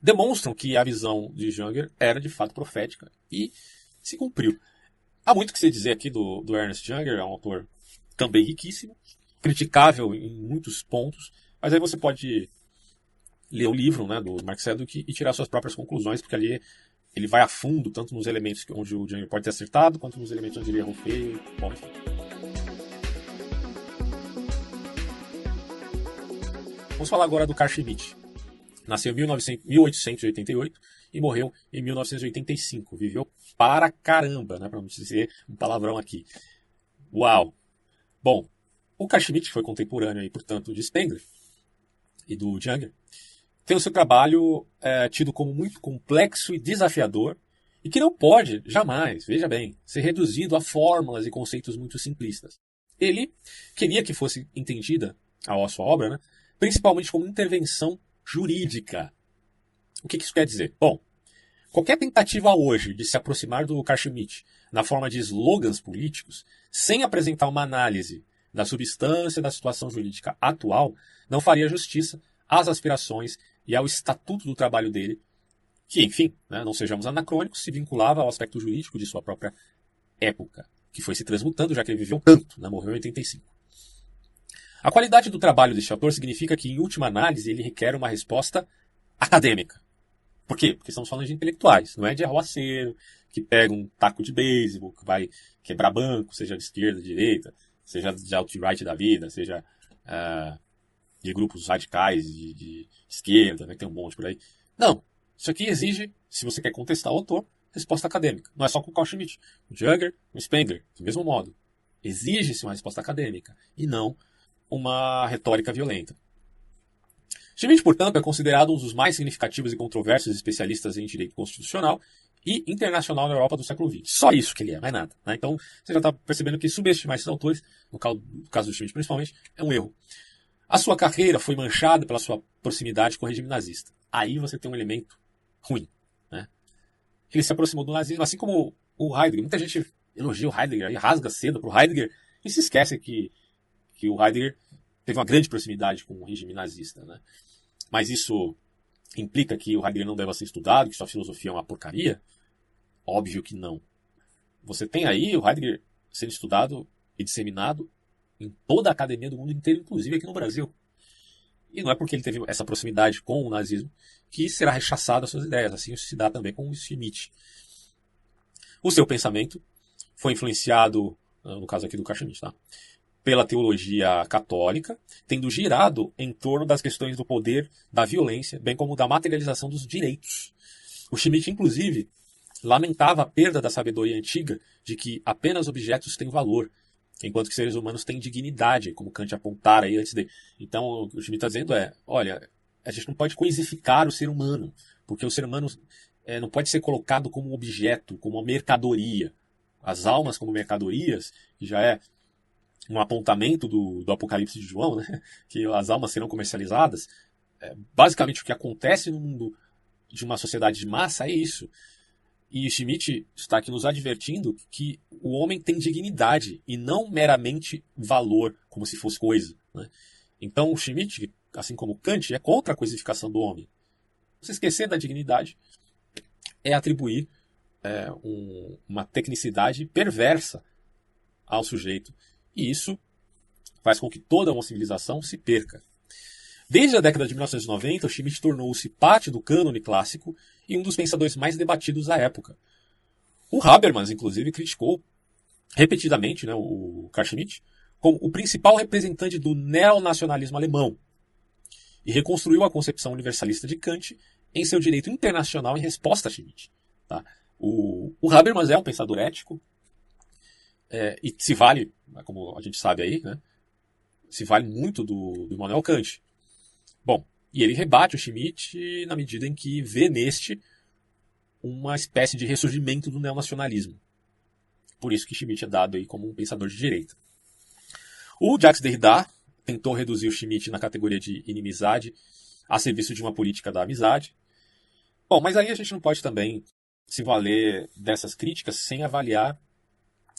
demonstram que a visão de Junger era de fato profética e se cumpriu. Há muito que se dizer aqui do, do Ernest Junger, é um autor também riquíssimo, criticável em muitos pontos, mas aí você pode ler o livro né, do Mark Sedgwick e tirar suas próprias conclusões, porque ali ele vai a fundo tanto nos elementos onde o Junger pode ter acertado, quanto nos elementos onde ele errou feio. Bom, enfim. Vamos falar agora do Carl Schmitt. Nasceu em 1888 e morreu em 1985. Viveu para caramba, né, para não dizer um palavrão aqui. Uau! Bom, o Carl Schmitt foi contemporâneo, aí, portanto, de Spengler e do Junger. Tem o seu trabalho é, tido como muito complexo e desafiador e que não pode, jamais, veja bem, ser reduzido a fórmulas e conceitos muito simplistas. Ele queria que fosse entendida a sua obra né, principalmente como intervenção jurídica. O que isso quer dizer? Bom, qualquer tentativa hoje de se aproximar do Schmitt na forma de slogans políticos, sem apresentar uma análise da substância da situação jurídica atual, não faria justiça às aspirações e ao estatuto do trabalho dele, que, enfim, né, não sejamos anacrônicos, se vinculava ao aspecto jurídico de sua própria época, que foi se transmutando, já que ele viveu tanto, né, morreu em 85. A qualidade do trabalho deste autor significa que, em última análise, ele requer uma resposta acadêmica. Por quê? Porque estamos falando de intelectuais, não é de arruaceiro, que pega um taco de beisebol, que vai quebrar banco, seja de esquerda, de direita, seja de alt-right da vida, seja uh, de grupos radicais de, de esquerda, né, tem um monte por aí. Não. Isso aqui exige, se você quer contestar o autor, resposta acadêmica. Não é só com Carl Schmitt. O Jugger, o Spengler, do mesmo modo. Exige-se uma resposta acadêmica e não uma retórica violenta. Schmidt, portanto, é considerado um dos mais significativos e controversos especialistas em direito constitucional e internacional na Europa do século XX. Só isso que ele é, mais nada. Né? Então, você já está percebendo que subestimar esses autores, no caso, do Schmidt principalmente, é um erro. A sua carreira foi manchada pela sua proximidade com o regime nazista. Aí você tem um elemento ruim. Né? Ele se aproximou do nazismo, assim como o Heidegger. Muita gente elogia o Heidegger e rasga cedo para o Heidegger e se esquece que que o Heidegger teve uma grande proximidade com o regime nazista. Né? Mas isso implica que o Heidegger não deva ser estudado, que sua filosofia é uma porcaria? Óbvio que não. Você tem aí o Heidegger sendo estudado e disseminado em toda a academia do mundo inteiro, inclusive aqui no Brasil. E não é porque ele teve essa proximidade com o nazismo que será rechaçado as suas ideias. Assim se dá também com o Schmitt. O seu pensamento foi influenciado, no caso aqui do Schmitt, tá? pela teologia católica, tendo girado em torno das questões do poder, da violência, bem como da materialização dos direitos. O Schmitt, inclusive, lamentava a perda da sabedoria antiga de que apenas objetos têm valor, enquanto que seres humanos têm dignidade, como Kant apontara aí antes de. Então, o que o Schmitt está dizendo é: olha, a gente não pode coisificar o ser humano, porque o ser humano é, não pode ser colocado como um objeto, como uma mercadoria. As almas como mercadorias, que já é um apontamento do, do Apocalipse de João, né? que as almas serão comercializadas. É, basicamente, o que acontece no mundo de uma sociedade de massa é isso. E Schmidt está aqui nos advertindo que o homem tem dignidade e não meramente valor, como se fosse coisa. Né? Então, Schmidt, assim como Kant, é contra a coisificação do homem. Se esquecer da dignidade é atribuir é, um, uma tecnicidade perversa ao sujeito e isso faz com que toda uma civilização se perca. Desde a década de 1990, Schmitt tornou-se parte do cânone clássico e um dos pensadores mais debatidos da época. O Habermas, inclusive, criticou repetidamente né, o Carl Schmitt como o principal representante do neonacionalismo alemão e reconstruiu a concepção universalista de Kant em seu direito internacional em resposta a Schmitt. Tá? O, o Habermas é um pensador ético é, e se vale, como a gente sabe aí, né, se vale muito do, do Immanuel Kant. E ele rebate o Schmitt na medida em que vê neste uma espécie de ressurgimento do neonacionalismo. Por isso que Schmitt é dado aí como um pensador de direita. O Jacques Derrida tentou reduzir o Schmitt na categoria de inimizade a serviço de uma política da amizade. Bom, mas aí a gente não pode também se valer dessas críticas sem avaliar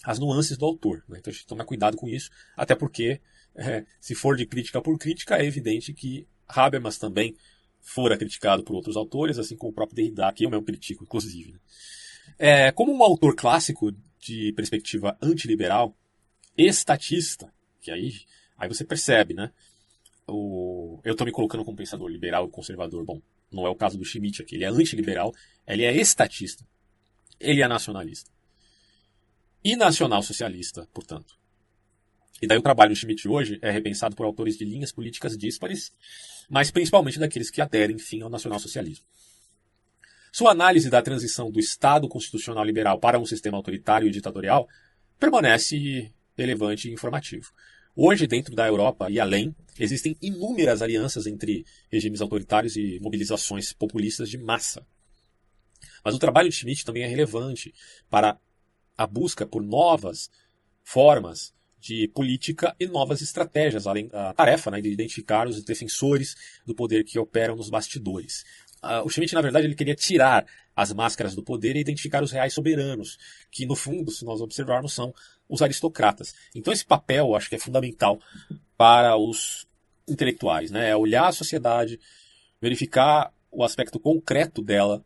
as nuances do autor. Né? Então a gente toma cuidado com isso, até porque, é, se for de crítica por crítica, é evidente que Habermas também fora criticado por outros autores, assim como o próprio Derrida, que eu mesmo critico, inclusive. Né? É, como um autor clássico de perspectiva antiliberal, estatista, que aí, aí você percebe, né? O, eu estou me colocando como pensador liberal e conservador. Bom, não é o caso do Schmitt aqui. Ele é antiliberal, ele é estatista, ele é nacionalista. E nacional-socialista, portanto. E daí o trabalho do Schmitt hoje é repensado por autores de linhas políticas díspares, mas principalmente daqueles que aderem, enfim, ao nacional-socialismo. Sua análise da transição do Estado constitucional liberal para um sistema autoritário e ditatorial permanece relevante e informativo. Hoje, dentro da Europa e além, existem inúmeras alianças entre regimes autoritários e mobilizações populistas de massa. Mas o trabalho de Schmitt também é relevante para a busca por novas formas de política e novas estratégias, além da tarefa né, de identificar os defensores do poder que operam nos bastidores. Uh, o Schmitt, na verdade, ele queria tirar as máscaras do poder e identificar os reais soberanos, que, no fundo, se nós observarmos, são os aristocratas. Então, esse papel, acho que é fundamental para os intelectuais, né? É olhar a sociedade, verificar o aspecto concreto dela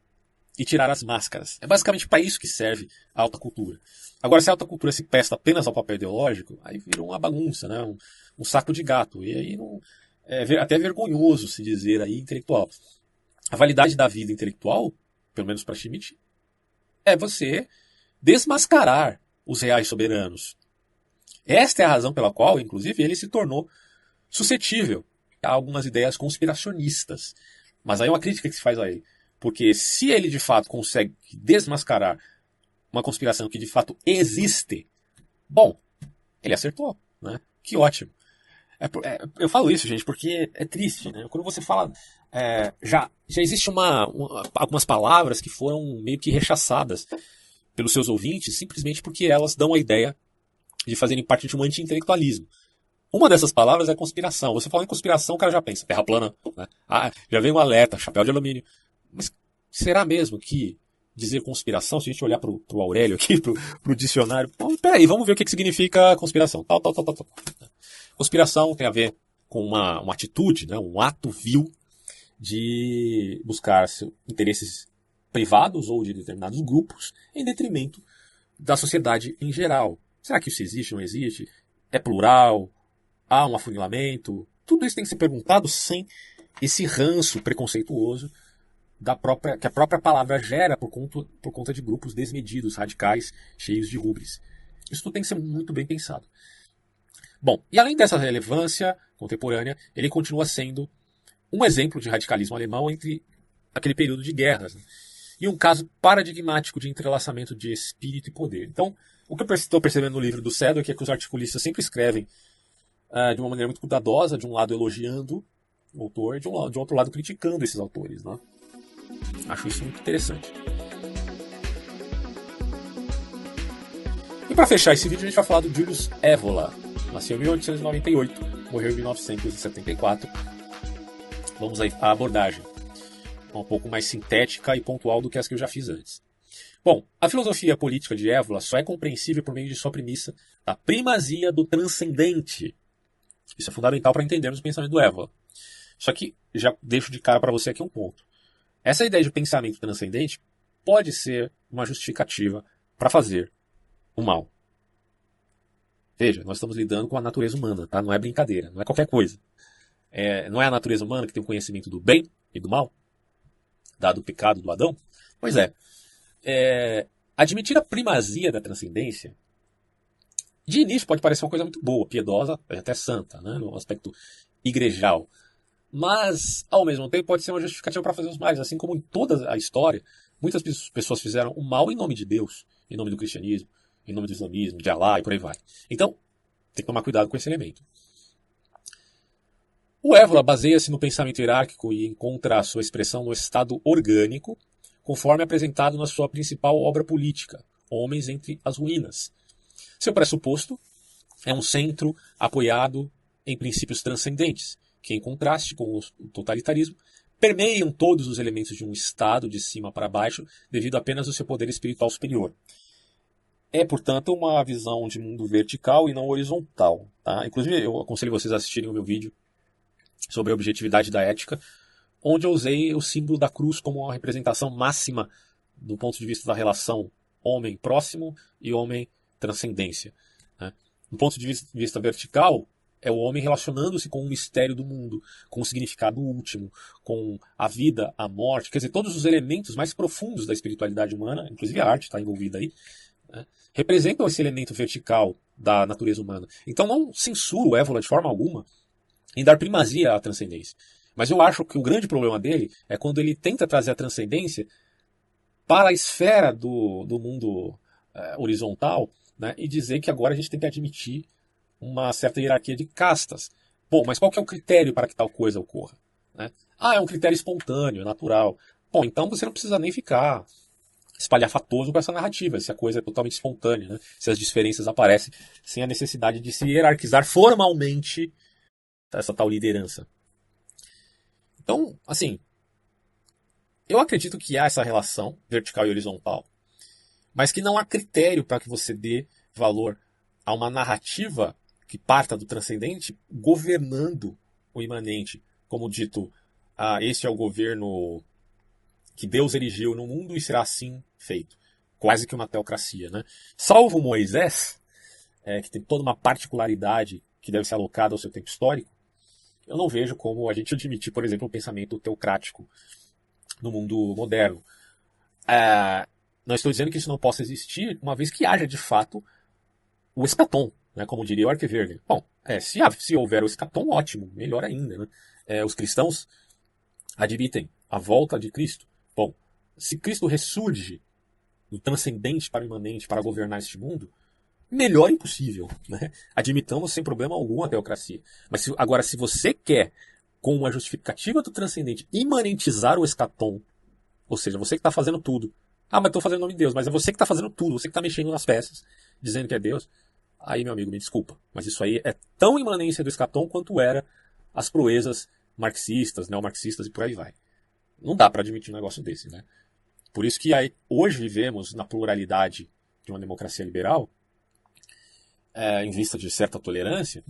e tirar as máscaras. É basicamente para isso que serve a alta cultura. Agora, se a alta cultura se presta apenas ao papel ideológico, aí vira uma bagunça, né? um, um saco de gato. E aí não, é até vergonhoso se dizer aí intelectual. A validade da vida intelectual, pelo menos para Schmidt, é você desmascarar os reais soberanos. Esta é a razão pela qual, inclusive, ele se tornou suscetível a algumas ideias conspiracionistas. Mas aí é uma crítica que se faz a ele. Porque se ele de fato consegue desmascarar uma conspiração que de fato existe, bom, ele acertou, né? Que ótimo. É, é, eu falo isso, gente, porque é triste, né? Quando você fala. É, já, já existe uma, uma, algumas palavras que foram meio que rechaçadas pelos seus ouvintes simplesmente porque elas dão a ideia de fazerem parte de um anti-intelectualismo. Uma dessas palavras é conspiração. Você fala em conspiração, o cara já pensa, terra plana, né? Ah, já vem um alerta, chapéu de alumínio. Mas será mesmo que dizer conspiração, se a gente olhar para o Aurélio aqui, para o dicionário, pô, peraí, vamos ver o que, que significa conspiração. Tal, tal, tal, tal, tal. Conspiração tem a ver com uma, uma atitude, né, um ato vil de buscar interesses privados ou de determinados grupos em detrimento da sociedade em geral. Será que isso existe, não existe? É plural? Há um afunilamento? Tudo isso tem que ser perguntado sem esse ranço preconceituoso da própria, que a própria palavra gera por conta, por conta de grupos desmedidos, radicais, cheios de rubres. Isso tudo tem que ser muito bem pensado. Bom, e além dessa relevância contemporânea, ele continua sendo um exemplo de radicalismo alemão entre aquele período de guerras. Né? E um caso paradigmático de entrelaçamento de espírito e poder. Então, o que eu estou percebendo no livro do Cedo é que os articulistas sempre escrevem uh, de uma maneira muito cuidadosa, de um lado elogiando o autor, de um, de outro lado criticando esses autores. Né? Acho isso muito interessante. E para fechar esse vídeo, a gente vai falar do Julius Evola. Nasceu em 1898, morreu em 1974. Vamos aí à abordagem, um pouco mais sintética e pontual do que as que eu já fiz antes. Bom, a filosofia política de Évola só é compreensível por meio de sua premissa da primazia do transcendente. Isso é fundamental para entendermos o pensamento do Évola. Só que já deixo de cara para você aqui um ponto. Essa ideia de pensamento transcendente pode ser uma justificativa para fazer o mal. Veja, nós estamos lidando com a natureza humana, tá? Não é brincadeira, não é qualquer coisa. É, não é a natureza humana que tem o conhecimento do bem e do mal, dado o pecado do Adão? Pois é. é admitir a primazia da transcendência, de início pode parecer uma coisa muito boa, piedosa, até santa, né? no aspecto igrejal. Mas, ao mesmo tempo, pode ser uma justificativa para fazer os males, assim como em toda a história, Muitas pessoas fizeram o mal em nome de Deus, em nome do cristianismo, em nome do islamismo, de Allah e por aí vai. Então, tem que tomar cuidado com esse elemento. O Évola baseia-se no pensamento hierárquico e encontra a sua expressão no estado orgânico, conforme apresentado na sua principal obra política, Homens entre as Ruínas. Seu pressuposto é um centro apoiado em princípios transcendentes, que, em contraste com o totalitarismo, permeiam todos os elementos de um Estado de cima para baixo devido apenas ao seu poder espiritual superior. É, portanto, uma visão de mundo vertical e não horizontal. Tá? Inclusive, eu aconselho vocês a assistirem o meu vídeo sobre a objetividade da ética, onde eu usei o símbolo da cruz como uma representação máxima do ponto de vista da relação homem próximo e homem transcendência. Né? Do ponto de vista vertical, é o homem relacionando-se com o mistério do mundo, com o significado último, com a vida, a morte, quer dizer, todos os elementos mais profundos da espiritualidade humana, inclusive a arte está envolvida aí, né, representam esse elemento vertical da natureza humana. Então não censuro Évola de forma alguma em dar primazia à transcendência. Mas eu acho que o grande problema dele é quando ele tenta trazer a transcendência para a esfera do, do mundo é, horizontal né, e dizer que agora a gente tem que admitir uma certa hierarquia de castas. Bom, mas qual é o critério para que tal coisa ocorra? Né? Ah, é um critério espontâneo, natural. Bom, então você não precisa nem ficar espalhafatoso com essa narrativa, se a coisa é totalmente espontânea, né? se as diferenças aparecem sem a necessidade de se hierarquizar formalmente essa tal liderança. Então, assim, eu acredito que há essa relação vertical e horizontal, mas que não há critério para que você dê valor a uma narrativa que parta do transcendente governando o imanente, como dito, ah, este é o governo que Deus erigiu no mundo e será assim feito. Quase que uma teocracia. Né? Salvo Moisés, é, que tem toda uma particularidade que deve ser alocada ao seu tempo histórico, eu não vejo como a gente admitir, por exemplo, um pensamento teocrático no mundo moderno. É, não estou dizendo que isso não possa existir, uma vez que haja de fato o escatom, né, como diria o Arqueverde. Bom, é, se, se, houver o escatom, ótimo, melhor ainda. Né? É, os cristãos admitem a volta de Cristo. Bom, se Cristo ressurge do transcendente para o imanente para governar este mundo, melhor impossível. Né? Admitamos sem problema algum a teocracia. Mas se, agora, se você quer, com uma justificativa do transcendente, imanentizar o escatom, ou seja, você que está fazendo tudo. Ah, mas estou fazendo o nome de Deus, mas é você que está fazendo tudo, você que está mexendo nas peças, dizendo que é Deus. Aí, meu amigo, me desculpa, mas isso aí é tão imanência do escatom quanto era as proezas marxistas, neomarxistas e por aí vai. Não dá para admitir um negócio desse, né? Por isso que aí, hoje vivemos na pluralidade de uma democracia liberal, é, em vista de certa tolerância,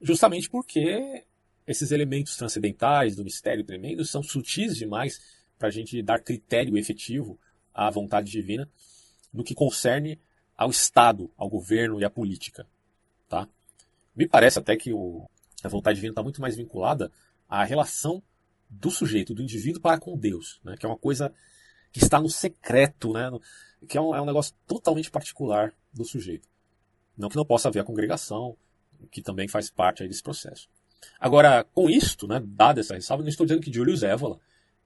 justamente porque esses elementos transcendentais do mistério tremendo são sutis demais para a gente dar critério efetivo à vontade divina no que concerne ao Estado, ao governo e à política. Tá? Me parece até que o, a vontade divina está muito mais vinculada à relação do sujeito, do indivíduo para com Deus, né? que é uma coisa que está no secreto, né? que é um, é um negócio totalmente particular do sujeito. Não que não possa haver a congregação, que também faz parte desse processo. Agora, com isto, né, dada essa ressalva, não estou dizendo que Julius Evola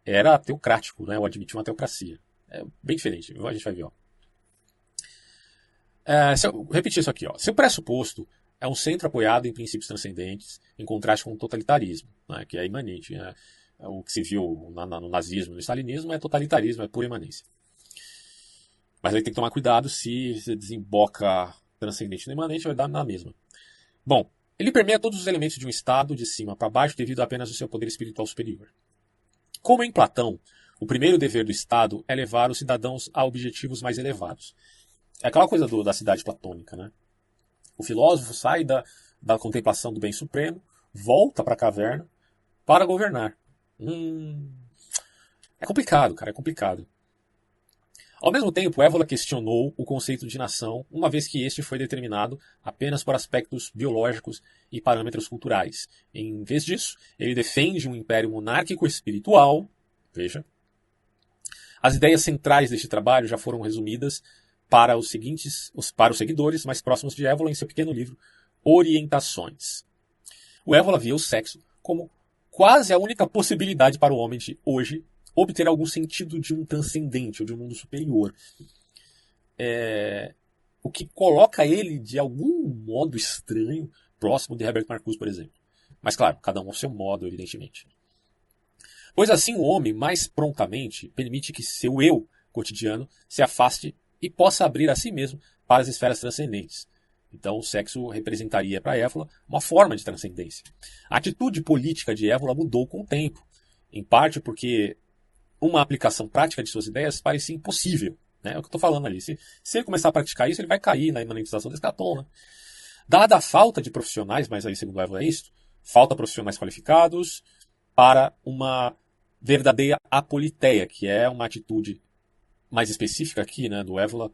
era teocrático, né, ou admitia uma teocracia. É bem diferente, a gente vai ver. Ó. É, se eu repetir isso aqui, ó. Seu pressuposto é um centro apoiado em princípios transcendentes, em contraste com o totalitarismo, né, que é imanente. Né? O que se viu na, na, no nazismo no stalinismo é totalitarismo, é pura imanência. Mas aí tem que tomar cuidado se você desemboca transcendente e imanente, vai dar na mesma. Bom, ele permeia todos os elementos de um estado, de cima para baixo, devido apenas ao seu poder espiritual superior. Como em Platão, o primeiro dever do Estado é levar os cidadãos a objetivos mais elevados. É aquela coisa do, da cidade platônica, né? O filósofo sai da, da contemplação do bem supremo, volta para a caverna para governar. Hum, é complicado, cara, é complicado. Ao mesmo tempo, Évola questionou o conceito de nação, uma vez que este foi determinado apenas por aspectos biológicos e parâmetros culturais. Em vez disso, ele defende um império monárquico espiritual. Veja. As ideias centrais deste trabalho já foram resumidas para os seguintes, para os seguidores mais próximos de Évola em seu pequeno livro Orientações. O Évola via o sexo como quase a única possibilidade para o homem de hoje obter algum sentido de um transcendente ou de um mundo superior. É, o que coloca ele de algum modo estranho próximo de Herbert Marcuse, por exemplo. Mas claro, cada um ao seu modo, evidentemente. Pois assim o homem mais prontamente permite que seu eu cotidiano se afaste e possa abrir a si mesmo para as esferas transcendentes. Então, o sexo representaria para Évola uma forma de transcendência. A atitude política de Évola mudou com o tempo, em parte porque uma aplicação prática de suas ideias parecia impossível. Né? É o que eu estou falando ali. Se, se, ele começar a praticar isso, ele vai cair na imanentização do escatom. Né? Dada a falta de profissionais, mas aí, segundo Évola, é isso, falta profissionais qualificados para uma verdadeira apoliteia, que é uma atitude mais específica aqui, né, do Évola,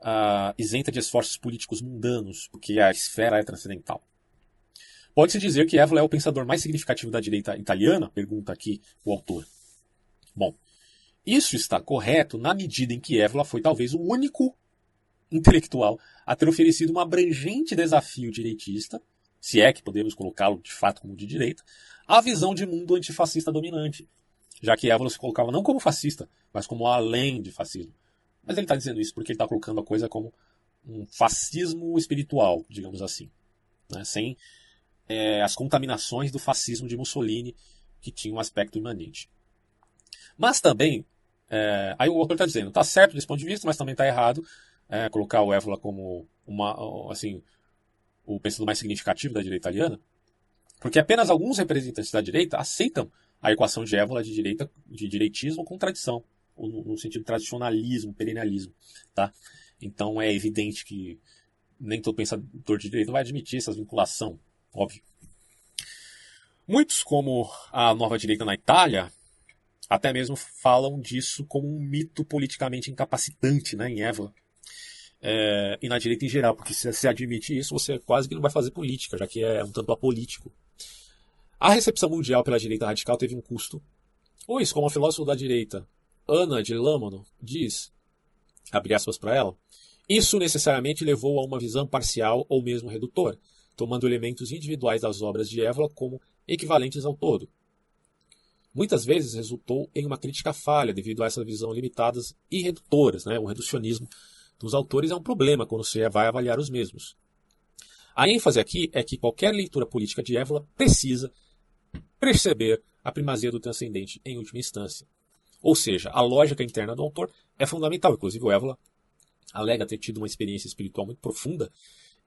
uh, isenta de esforços políticos mundanos, porque a esfera é transcendental. Pode-se dizer que Évola é o pensador mais significativo da direita italiana? Pergunta aqui o autor. Bom, isso está correto na medida em que Évola foi talvez o único intelectual a ter oferecido um abrangente desafio direitista, se é que podemos colocá-lo de fato como de direita, à visão de mundo antifascista dominante, já que Évola se colocava não como fascista, mas como além de fascismo. Mas ele está dizendo isso porque ele está colocando a coisa como um fascismo espiritual, digamos assim, né? sem é, as contaminações do fascismo de Mussolini, que tinha um aspecto imanente. Mas também, é, aí o autor está dizendo, está certo desse ponto de vista, mas também está errado é, colocar o Évola como uma, assim, o pensador mais significativo da direita italiana, porque apenas alguns representantes da direita aceitam a equação de Évola de, direita, de direitismo com tradição no sentido tradicionalismo, perennialismo, tá? Então é evidente que nem todo pensador de direito vai admitir essa vinculação, óbvio. Muitos, como a nova direita na Itália, até mesmo falam disso como um mito politicamente incapacitante, né, em Évola. É, e na direita em geral, porque se você admite isso, você quase que não vai fazer política, já que é um tanto apolítico. A recepção mundial pela direita radical teve um custo. Pois, como filósofo da direita Ana de Lâmano diz, abre aspas para ela, isso necessariamente levou a uma visão parcial ou mesmo redutora, tomando elementos individuais das obras de Évola como equivalentes ao todo. Muitas vezes resultou em uma crítica falha devido a essa visão limitadas e redutoras. Né? O reducionismo dos autores é um problema quando você vai avaliar os mesmos. A ênfase aqui é que qualquer leitura política de Évola precisa perceber a primazia do transcendente em última instância. Ou seja, a lógica interna do autor é fundamental. Inclusive, o Évola alega ter tido uma experiência espiritual muito profunda.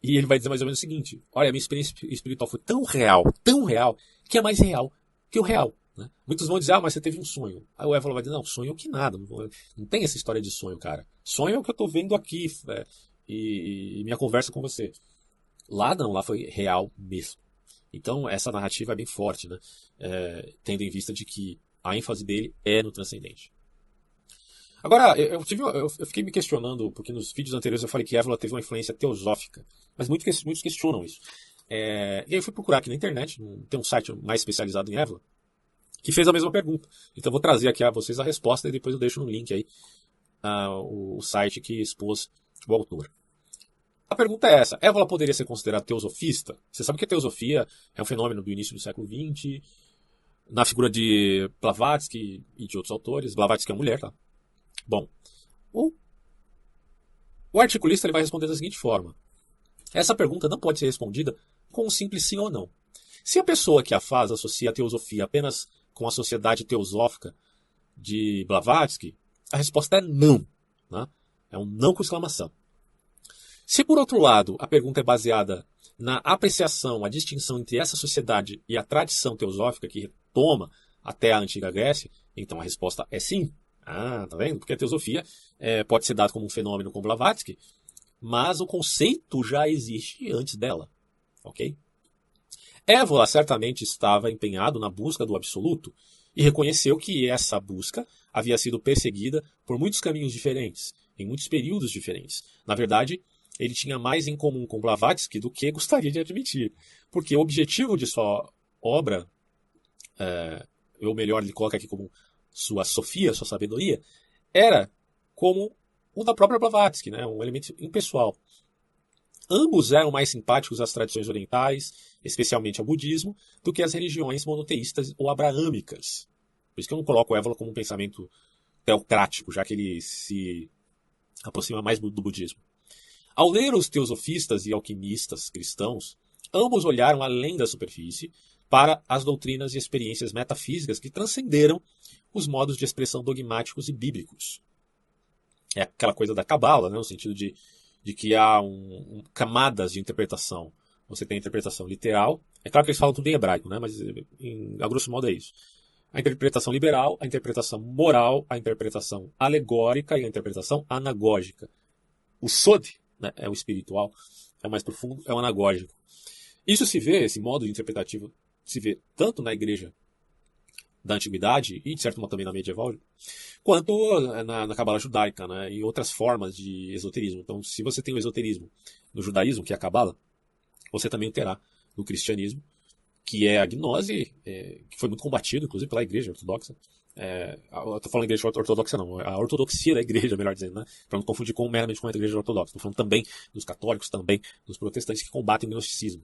E ele vai dizer mais ou menos o seguinte: Olha, a minha experiência espiritual foi tão real, tão real, que é mais real que o real. Né? Muitos vão dizer, ah, mas você teve um sonho. Aí o Évola vai dizer, não, sonho que nada. Não tem essa história de sonho, cara. Sonho é o que eu estou vendo aqui é, e, e minha conversa com você. Lá não, lá foi real mesmo. Então, essa narrativa é bem forte, né? É, tendo em vista de que a ênfase dele é no transcendente. Agora, eu, tive, eu, fiquei me questionando, porque nos vídeos anteriores eu falei que Évola teve uma influência teosófica, mas muitos, muitos questionam isso. É, e aí eu fui procurar aqui na internet, tem um site mais especializado em Évola, que fez a mesma pergunta. Então eu vou trazer aqui a vocês a resposta e depois eu deixo no link aí uh, o, o, site que expôs o autor. A pergunta é essa: Évola poderia ser considerada teosofista? Você sabe que a teosofia é um fenômeno do início do século XX, na figura de Blavatsky e de outros autores. Blavatsky é mulher, tá? Bom, o, o articulista ele vai responder da seguinte forma: essa pergunta não pode ser respondida com um simples sim ou não. Se a pessoa que a faz associa a teosofia apenas com a sociedade teosófica de Blavatsky, a resposta é não. Né? É um não com exclamação. Se, por outro lado, a pergunta é baseada na apreciação, a distinção entre essa sociedade e a tradição teosófica que retoma até a antiga Grécia, então a resposta é sim. Ah, tá vendo? Porque a teosofia é, pode ser dada como um fenômeno como Blavatsky, mas o conceito já existe antes dela. Ok? Évola certamente estava empenhado na busca do absoluto e reconheceu que essa busca havia sido perseguida por muitos caminhos diferentes, em muitos períodos diferentes. Na verdade, ele tinha mais em comum com Blavatsky do que gostaria de admitir, porque o objetivo de sua obra, é, ou melhor, ele coloca aqui como sua sofia, sua sabedoria, era como o da própria Blavatsky, né, um elemento impessoal. Ambos eram mais simpáticos às tradições orientais, especialmente ao budismo, do que às religiões monoteístas ou abraâmicas. Por isso que eu não coloco o Évola como um pensamento teocrático, já que ele se aproxima mais do budismo. Ao ler os teosofistas e alquimistas cristãos, ambos olharam além da superfície para as doutrinas e experiências metafísicas que transcenderam os modos de expressão dogmáticos e bíblicos. É aquela coisa da cabala, né, no sentido de, de que há um, um, camadas de interpretação. Você tem a interpretação literal, é claro que eles falam tudo em hebraico, né, mas em, a grosso modo é isso. A interpretação liberal, a interpretação moral, a interpretação alegórica e a interpretação anagógica. O Sod né, é o espiritual, é o mais profundo, é o anagógico. Isso se vê, esse modo interpretativo, se vê tanto na igreja da antiguidade e, de certo modo, também na medieval, quanto na, na cabala judaica né, e outras formas de esoterismo. Então, se você tem o esoterismo no judaísmo, que é a cabala, você também terá no cristianismo, que é a gnose, é, que foi muito combatido, inclusive, pela igreja ortodoxa. É, eu tô falando igreja ortodoxa não, a ortodoxia da igreja, melhor dizendo, né? Para não confundir com meramente com a igreja ortodoxa. Estou falando também dos católicos, também dos protestantes que combatem o gnosticismo.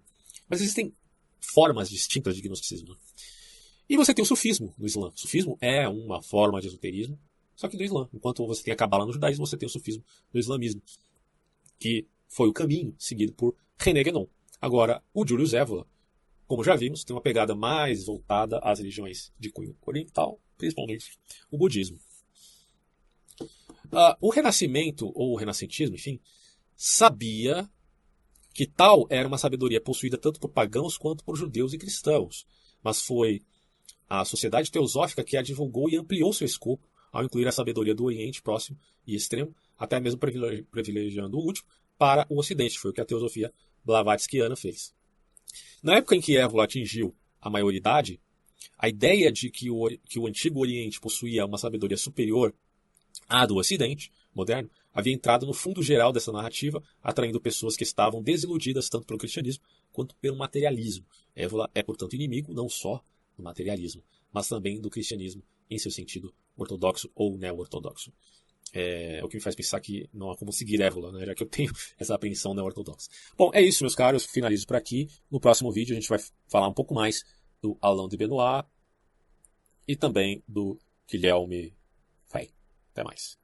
Mas existem formas distintas de gnosticismo. Né? E você tem o sufismo no Islã. O sufismo é uma forma de esoterismo, só que do Islã. Enquanto você tem a Kabbalah no judaísmo, você tem o sufismo no islamismo, que foi o caminho seguido por René Guénon. Agora, o Julius Evola, como já vimos, tem uma pegada mais voltada às religiões de cunho oriental, principalmente o budismo. Uh, o Renascimento, ou o Renascentismo, enfim, sabia que tal era uma sabedoria possuída tanto por pagãos quanto por judeus e cristãos, mas foi a sociedade teosófica que a divulgou e ampliou seu escopo ao incluir a sabedoria do Oriente Próximo e Extremo, até mesmo privilegiando o último, para o Ocidente. Foi o que a teosofia blavatskiana fez. Na época em que Évola atingiu a maioridade, a ideia de que o, que o Antigo Oriente possuía uma sabedoria superior à do Ocidente moderno havia entrado no fundo geral dessa narrativa, atraindo pessoas que estavam desiludidas tanto pelo cristianismo quanto pelo materialismo. Évola é, portanto, inimigo não só do materialismo, mas também do cristianismo em seu sentido ortodoxo ou neo-ortodoxo. É, o que me faz pensar que não há como seguir Évola, né, já que eu tenho essa apreensão neo-ortodoxa. Bom, é isso, meus caros. Finalizo por aqui. No próximo vídeo a gente vai falar um pouco mais do Alain de Benoit e também do Guilherme Fay. Até mais.